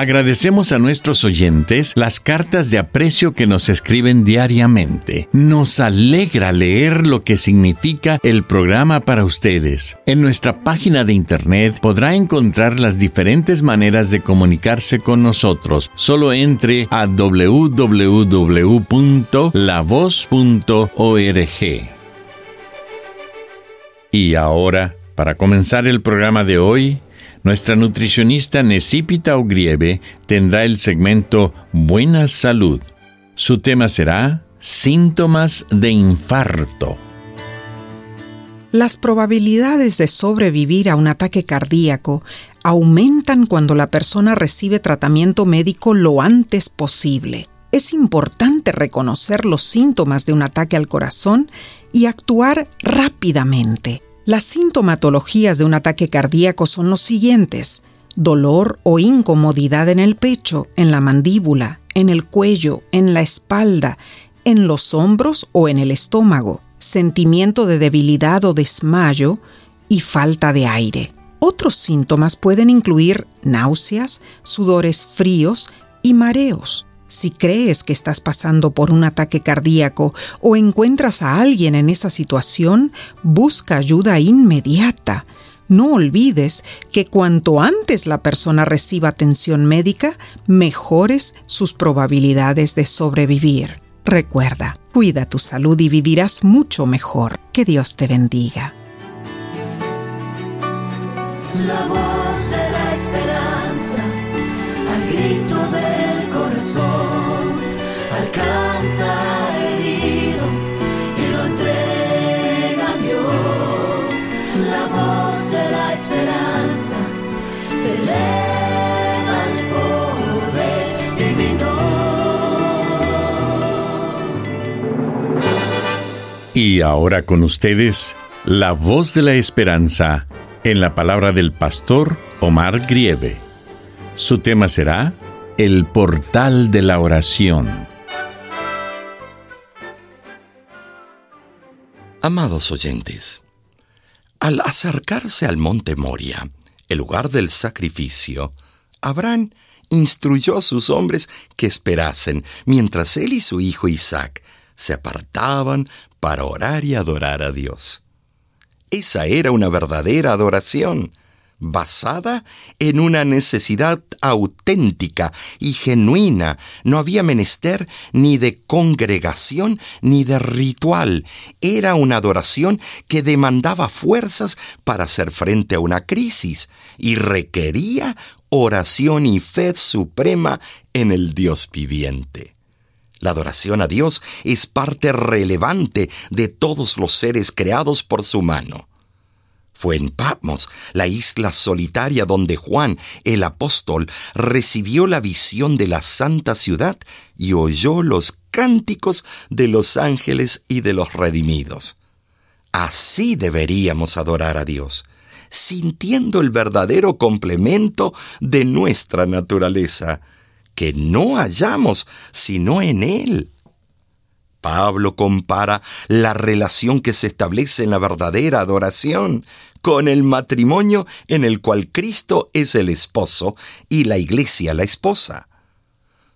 Agradecemos a nuestros oyentes las cartas de aprecio que nos escriben diariamente. Nos alegra leer lo que significa el programa para ustedes. En nuestra página de internet podrá encontrar las diferentes maneras de comunicarse con nosotros. Solo entre a www.lavoz.org. Y ahora, para comenzar el programa de hoy, nuestra nutricionista Necipita Ogrieve tendrá el segmento Buena Salud. Su tema será Síntomas de infarto. Las probabilidades de sobrevivir a un ataque cardíaco aumentan cuando la persona recibe tratamiento médico lo antes posible. Es importante reconocer los síntomas de un ataque al corazón y actuar rápidamente. Las sintomatologías de un ataque cardíaco son los siguientes. Dolor o incomodidad en el pecho, en la mandíbula, en el cuello, en la espalda, en los hombros o en el estómago, sentimiento de debilidad o desmayo y falta de aire. Otros síntomas pueden incluir náuseas, sudores fríos y mareos. Si crees que estás pasando por un ataque cardíaco o encuentras a alguien en esa situación, busca ayuda inmediata. No olvides que cuanto antes la persona reciba atención médica, mejores sus probabilidades de sobrevivir. Recuerda, cuida tu salud y vivirás mucho mejor. Que Dios te bendiga. Esperanza te eleva al poder divino. Y ahora con ustedes, la voz de la esperanza en la palabra del pastor Omar Grieve. Su tema será El portal de la oración. Amados oyentes, al acercarse al monte Moria, el lugar del sacrificio, Abraham instruyó a sus hombres que esperasen mientras él y su hijo Isaac se apartaban para orar y adorar a Dios. Esa era una verdadera adoración, basada en una necesidad auténtica y genuina. No había menester ni de congregación ni de ritual. Era una adoración que demandaba fuerzas para hacer frente a una crisis y requería oración y fe suprema en el Dios viviente. La adoración a Dios es parte relevante de todos los seres creados por su mano. Fue en Patmos, la isla solitaria donde Juan, el apóstol, recibió la visión de la santa ciudad y oyó los cánticos de los ángeles y de los redimidos. Así deberíamos adorar a Dios, sintiendo el verdadero complemento de nuestra naturaleza, que no hallamos sino en Él. Pablo compara la relación que se establece en la verdadera adoración con el matrimonio en el cual Cristo es el esposo y la iglesia la esposa.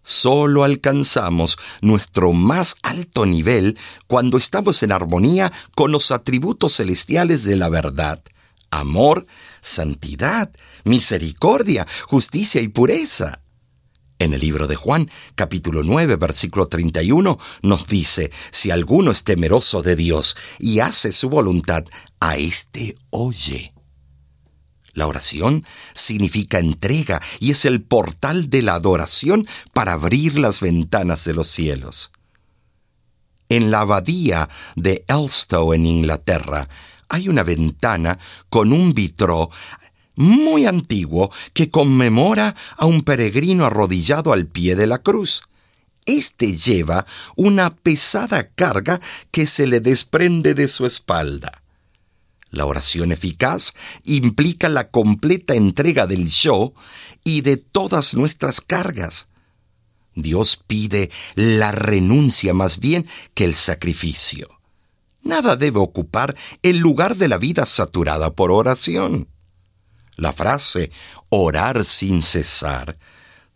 Solo alcanzamos nuestro más alto nivel cuando estamos en armonía con los atributos celestiales de la verdad, amor, santidad, misericordia, justicia y pureza. En el libro de Juan, capítulo 9, versículo 31, nos dice, si alguno es temeroso de Dios y hace su voluntad, a éste oye. La oración significa entrega y es el portal de la adoración para abrir las ventanas de los cielos. En la abadía de Elstow en Inglaterra hay una ventana con un vitró muy antiguo que conmemora a un peregrino arrodillado al pie de la cruz. Este lleva una pesada carga que se le desprende de su espalda. La oración eficaz implica la completa entrega del yo y de todas nuestras cargas. Dios pide la renuncia más bien que el sacrificio. Nada debe ocupar el lugar de la vida saturada por oración. La frase orar sin cesar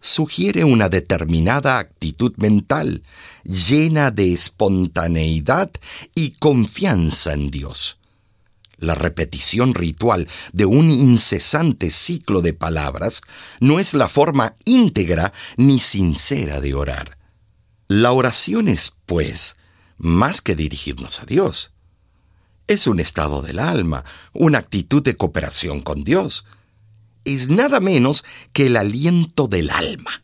sugiere una determinada actitud mental, llena de espontaneidad y confianza en Dios. La repetición ritual de un incesante ciclo de palabras no es la forma íntegra ni sincera de orar. La oración es, pues, más que dirigirnos a Dios. Es un estado del alma, una actitud de cooperación con Dios. Es nada menos que el aliento del alma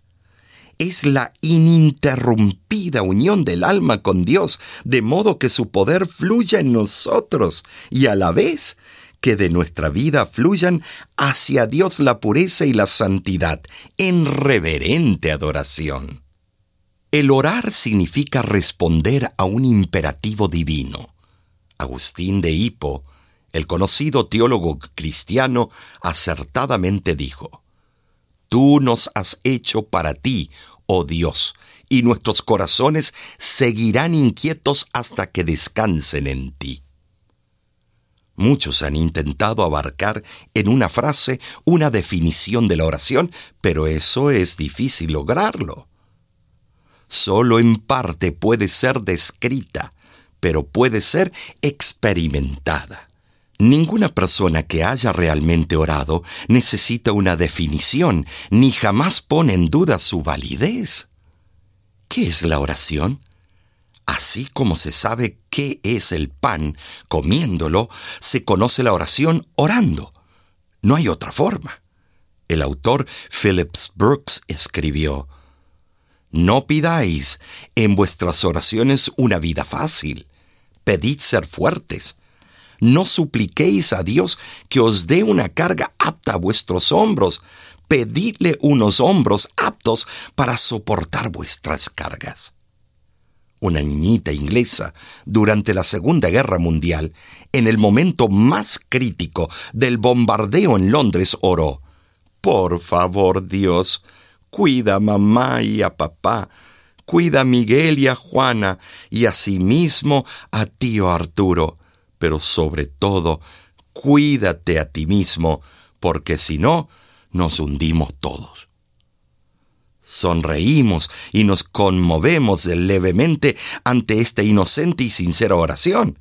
es la ininterrumpida unión del alma con Dios, de modo que su poder fluya en nosotros y a la vez que de nuestra vida fluyan hacia Dios la pureza y la santidad en reverente adoración. El orar significa responder a un imperativo divino. Agustín de Hippo, el conocido teólogo cristiano, acertadamente dijo, Tú nos has hecho para ti, oh Dios, y nuestros corazones seguirán inquietos hasta que descansen en ti. Muchos han intentado abarcar en una frase una definición de la oración, pero eso es difícil lograrlo. Solo en parte puede ser descrita, pero puede ser experimentada. Ninguna persona que haya realmente orado necesita una definición, ni jamás pone en duda su validez. ¿Qué es la oración? Así como se sabe qué es el pan comiéndolo, se conoce la oración orando. No hay otra forma. El autor Phillips Brooks escribió, No pidáis en vuestras oraciones una vida fácil, pedid ser fuertes no supliquéis a Dios que os dé una carga apta a vuestros hombros. Pedidle unos hombros aptos para soportar vuestras cargas. Una niñita inglesa, durante la Segunda Guerra Mundial, en el momento más crítico del bombardeo en Londres, oró, Por favor, Dios, cuida a mamá y a papá, cuida a Miguel y a Juana, y asimismo a tío Arturo pero sobre todo, cuídate a ti mismo, porque si no, nos hundimos todos. Sonreímos y nos conmovemos levemente ante esta inocente y sincera oración,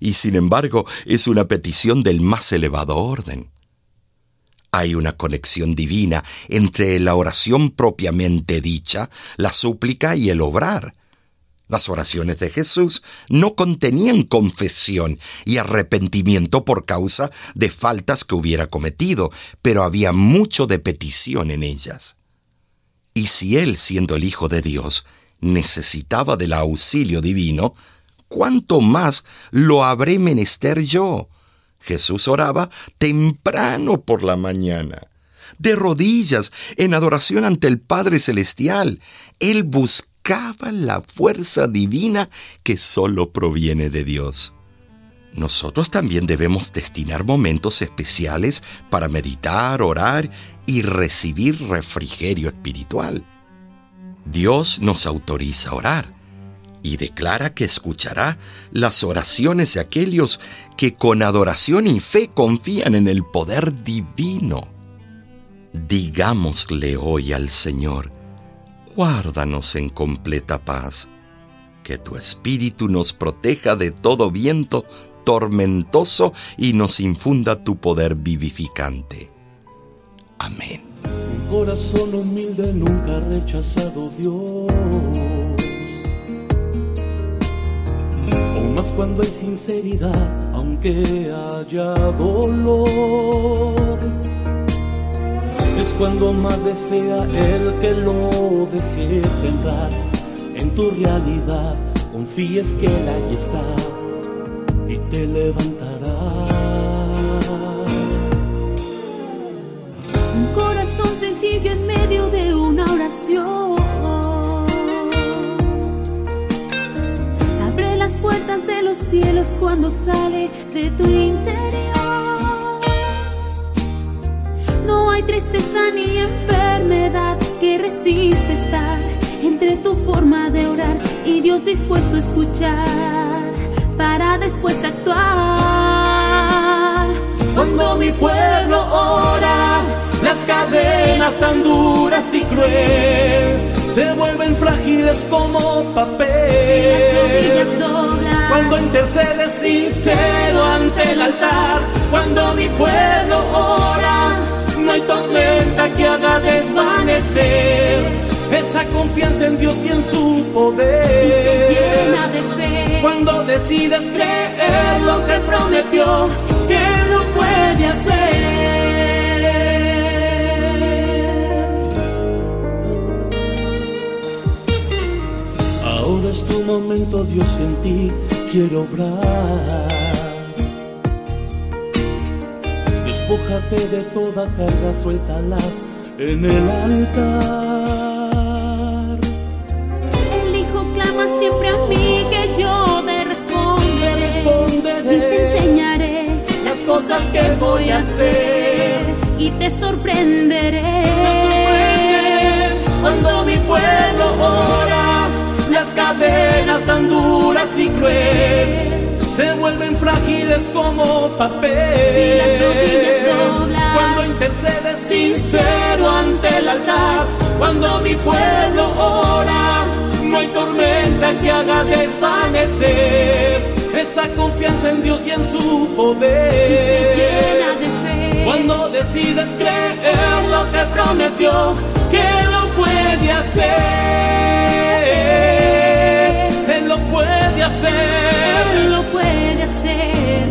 y sin embargo es una petición del más elevado orden. Hay una conexión divina entre la oración propiamente dicha, la súplica y el obrar. Las oraciones de Jesús no contenían confesión y arrepentimiento por causa de faltas que hubiera cometido, pero había mucho de petición en ellas. Y si él, siendo el Hijo de Dios, necesitaba del auxilio divino, ¿cuánto más lo habré menester yo? Jesús oraba temprano por la mañana de rodillas en adoración ante el Padre Celestial. Él buscaba la fuerza divina que solo proviene de Dios. Nosotros también debemos destinar momentos especiales para meditar, orar y recibir refrigerio espiritual. Dios nos autoriza a orar y declara que escuchará las oraciones de aquellos que con adoración y fe confían en el poder divino. Digámosle hoy al Señor, guárdanos en completa paz. Que tu espíritu nos proteja de todo viento tormentoso y nos infunda tu poder vivificante. Amén. Corazón humilde nunca ha rechazado Dios. Cuando hay sinceridad, aunque haya dolor. Es cuando más desea el que lo dejes entrar en tu realidad. Confíes que él ahí está y te levantará. Un corazón sencillo en medio de una oración. Los cielos cuando sale de tu interior. No hay tristeza ni enfermedad que resiste estar entre tu forma de orar y Dios dispuesto a escuchar para después actuar. Cuando mi pueblo ora, las cadenas tan duras y cruel se vuelven frágiles como papel. Si las rodillas doblan, Cuando intercedes sincero ante el altar, cuando mi pueblo ora, no hay tormenta que haga desvanecer esa confianza en Dios y en su poder. y se llena de fe. Cuando decides creer lo que prometió, que lo puede hacer. Ahora es tu momento, Dios en ti quiero obrar. Despójate de toda carga, suéltala en el altar. El Hijo clama siempre a mí que yo te responderé. responderé. Y te enseñaré Las cosas que voy a hacer. y te sorprenderé. Cuando mi pueblo ora, cadenas tan duras y cruel se vuelven frágiles como papel. Si las rodillas doblas, cuando intercedes sincero ante el altar, cuando mi pueblo ora, no hay tormenta que haga desvanecer esa confianza en Dios y en su poder. Y se llena de fe. Cuando decides creer lo que prometió, que lo puede hacer. Él lo puede hacer. Él lo puede hacer.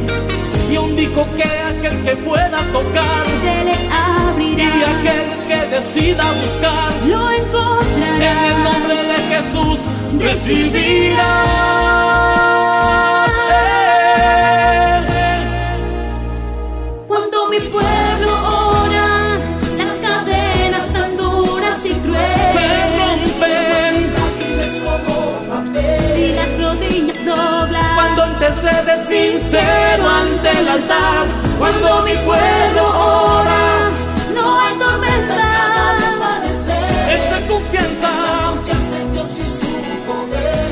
Y aún dijo que aquel que pueda tocar Se le y abrirá. aquel que decida buscar, Lo en el encontrará. nombre de Jesús recibirá. Sincero ante el altar, cuando mi pueblo ora, no hay tormenta. esta confianza,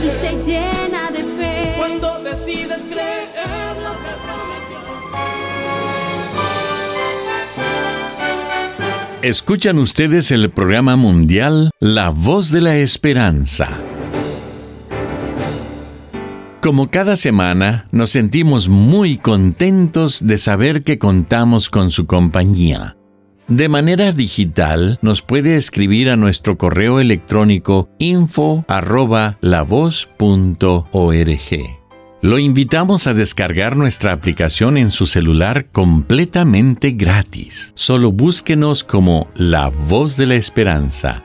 Y se llena de fe. cuando decides creer lo que prometió. Escuchan ustedes el programa mundial La Voz de la Esperanza. Como cada semana, nos sentimos muy contentos de saber que contamos con su compañía. De manera digital, nos puede escribir a nuestro correo electrónico info arroba lavoz.org. Lo invitamos a descargar nuestra aplicación en su celular completamente gratis. Solo búsquenos como La Voz de la Esperanza.